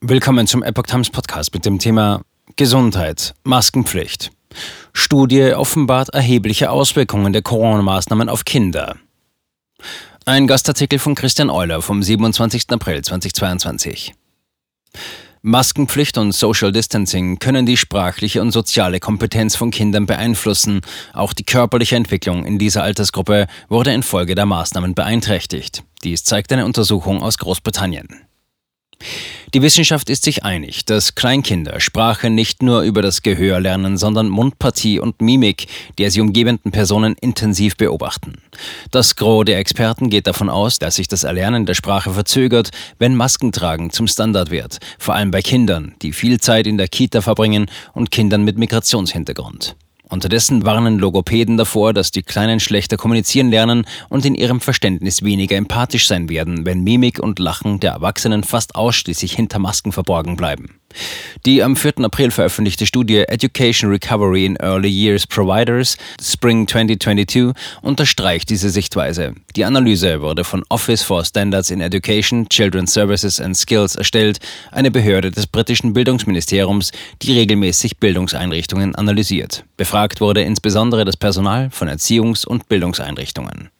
Willkommen zum Epoch Times Podcast mit dem Thema Gesundheit, Maskenpflicht. Studie offenbart erhebliche Auswirkungen der Corona-Maßnahmen auf Kinder. Ein Gastartikel von Christian Euler vom 27. April 2022. Maskenpflicht und Social Distancing können die sprachliche und soziale Kompetenz von Kindern beeinflussen. Auch die körperliche Entwicklung in dieser Altersgruppe wurde infolge der Maßnahmen beeinträchtigt. Dies zeigt eine Untersuchung aus Großbritannien. Die Wissenschaft ist sich einig, dass Kleinkinder Sprache nicht nur über das Gehör lernen, sondern Mundpartie und Mimik der sie umgebenden Personen intensiv beobachten. Das Gros der Experten geht davon aus, dass sich das Erlernen der Sprache verzögert, wenn Maskentragen zum Standard wird, vor allem bei Kindern, die viel Zeit in der Kita verbringen und Kindern mit Migrationshintergrund. Unterdessen warnen Logopäden davor, dass die Kleinen schlechter kommunizieren lernen und in ihrem Verständnis weniger empathisch sein werden, wenn Mimik und Lachen der Erwachsenen fast ausschließlich hinter Masken verborgen bleiben. Die am 4. April veröffentlichte Studie Education Recovery in Early Years Providers Spring 2022 unterstreicht diese Sichtweise. Die Analyse wurde von Office for Standards in Education, Children's Services and Skills erstellt, eine Behörde des britischen Bildungsministeriums, die regelmäßig Bildungseinrichtungen analysiert. Befragt wurde insbesondere das Personal von Erziehungs- und Bildungseinrichtungen.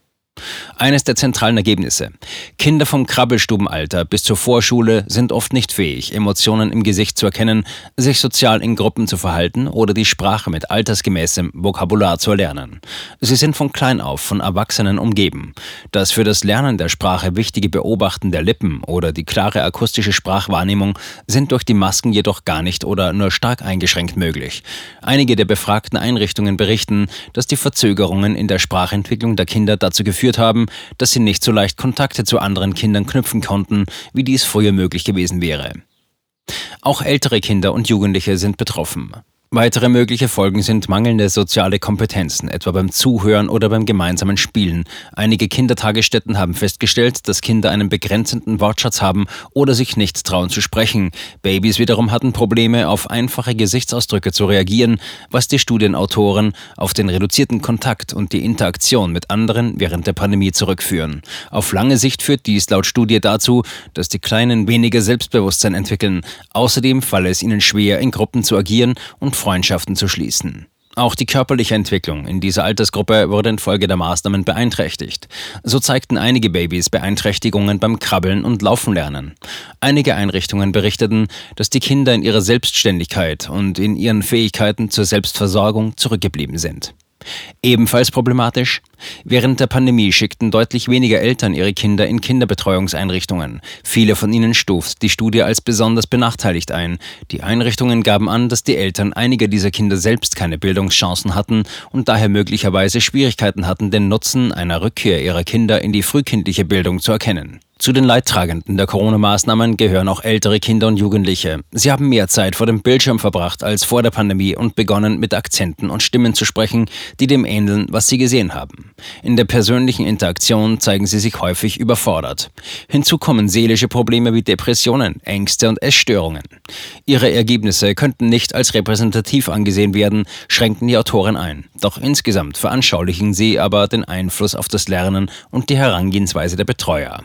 Eines der zentralen Ergebnisse. Kinder vom Krabbelstubenalter bis zur Vorschule sind oft nicht fähig, Emotionen im Gesicht zu erkennen, sich sozial in Gruppen zu verhalten oder die Sprache mit altersgemäßem Vokabular zu erlernen. Sie sind von klein auf von Erwachsenen umgeben. Das für das Lernen der Sprache wichtige Beobachten der Lippen oder die klare akustische Sprachwahrnehmung sind durch die Masken jedoch gar nicht oder nur stark eingeschränkt möglich. Einige der befragten Einrichtungen berichten, dass die Verzögerungen in der Sprachentwicklung der Kinder dazu geführt haben, dass sie nicht so leicht Kontakte zu anderen Kindern knüpfen konnten, wie dies früher möglich gewesen wäre. Auch ältere Kinder und Jugendliche sind betroffen. Weitere mögliche Folgen sind mangelnde soziale Kompetenzen, etwa beim Zuhören oder beim gemeinsamen Spielen. Einige Kindertagesstätten haben festgestellt, dass Kinder einen begrenzenden Wortschatz haben oder sich nicht trauen zu sprechen. Babys wiederum hatten Probleme, auf einfache Gesichtsausdrücke zu reagieren, was die Studienautoren auf den reduzierten Kontakt und die Interaktion mit anderen während der Pandemie zurückführen. Auf lange Sicht führt dies laut Studie dazu, dass die Kleinen weniger Selbstbewusstsein entwickeln. Außerdem falle es ihnen schwer, in Gruppen zu agieren und Freundschaften zu schließen. Auch die körperliche Entwicklung in dieser Altersgruppe wurde infolge der Maßnahmen beeinträchtigt. So zeigten einige Babys Beeinträchtigungen beim Krabbeln und Laufen lernen. Einige Einrichtungen berichteten, dass die Kinder in ihrer Selbstständigkeit und in ihren Fähigkeiten zur Selbstversorgung zurückgeblieben sind. Ebenfalls problematisch. Während der Pandemie schickten deutlich weniger Eltern ihre Kinder in Kinderbetreuungseinrichtungen. Viele von ihnen stuft die Studie als besonders benachteiligt ein. Die Einrichtungen gaben an, dass die Eltern einiger dieser Kinder selbst keine Bildungschancen hatten und daher möglicherweise Schwierigkeiten hatten, den Nutzen einer Rückkehr ihrer Kinder in die frühkindliche Bildung zu erkennen. Zu den Leidtragenden der Corona-Maßnahmen gehören auch ältere Kinder und Jugendliche. Sie haben mehr Zeit vor dem Bildschirm verbracht als vor der Pandemie und begonnen mit Akzenten und Stimmen zu sprechen, die dem ähneln, was sie gesehen haben. In der persönlichen Interaktion zeigen sie sich häufig überfordert. Hinzu kommen seelische Probleme wie Depressionen, Ängste und Essstörungen. Ihre Ergebnisse könnten nicht als repräsentativ angesehen werden, schränken die Autoren ein. Doch insgesamt veranschaulichen sie aber den Einfluss auf das Lernen und die Herangehensweise der Betreuer.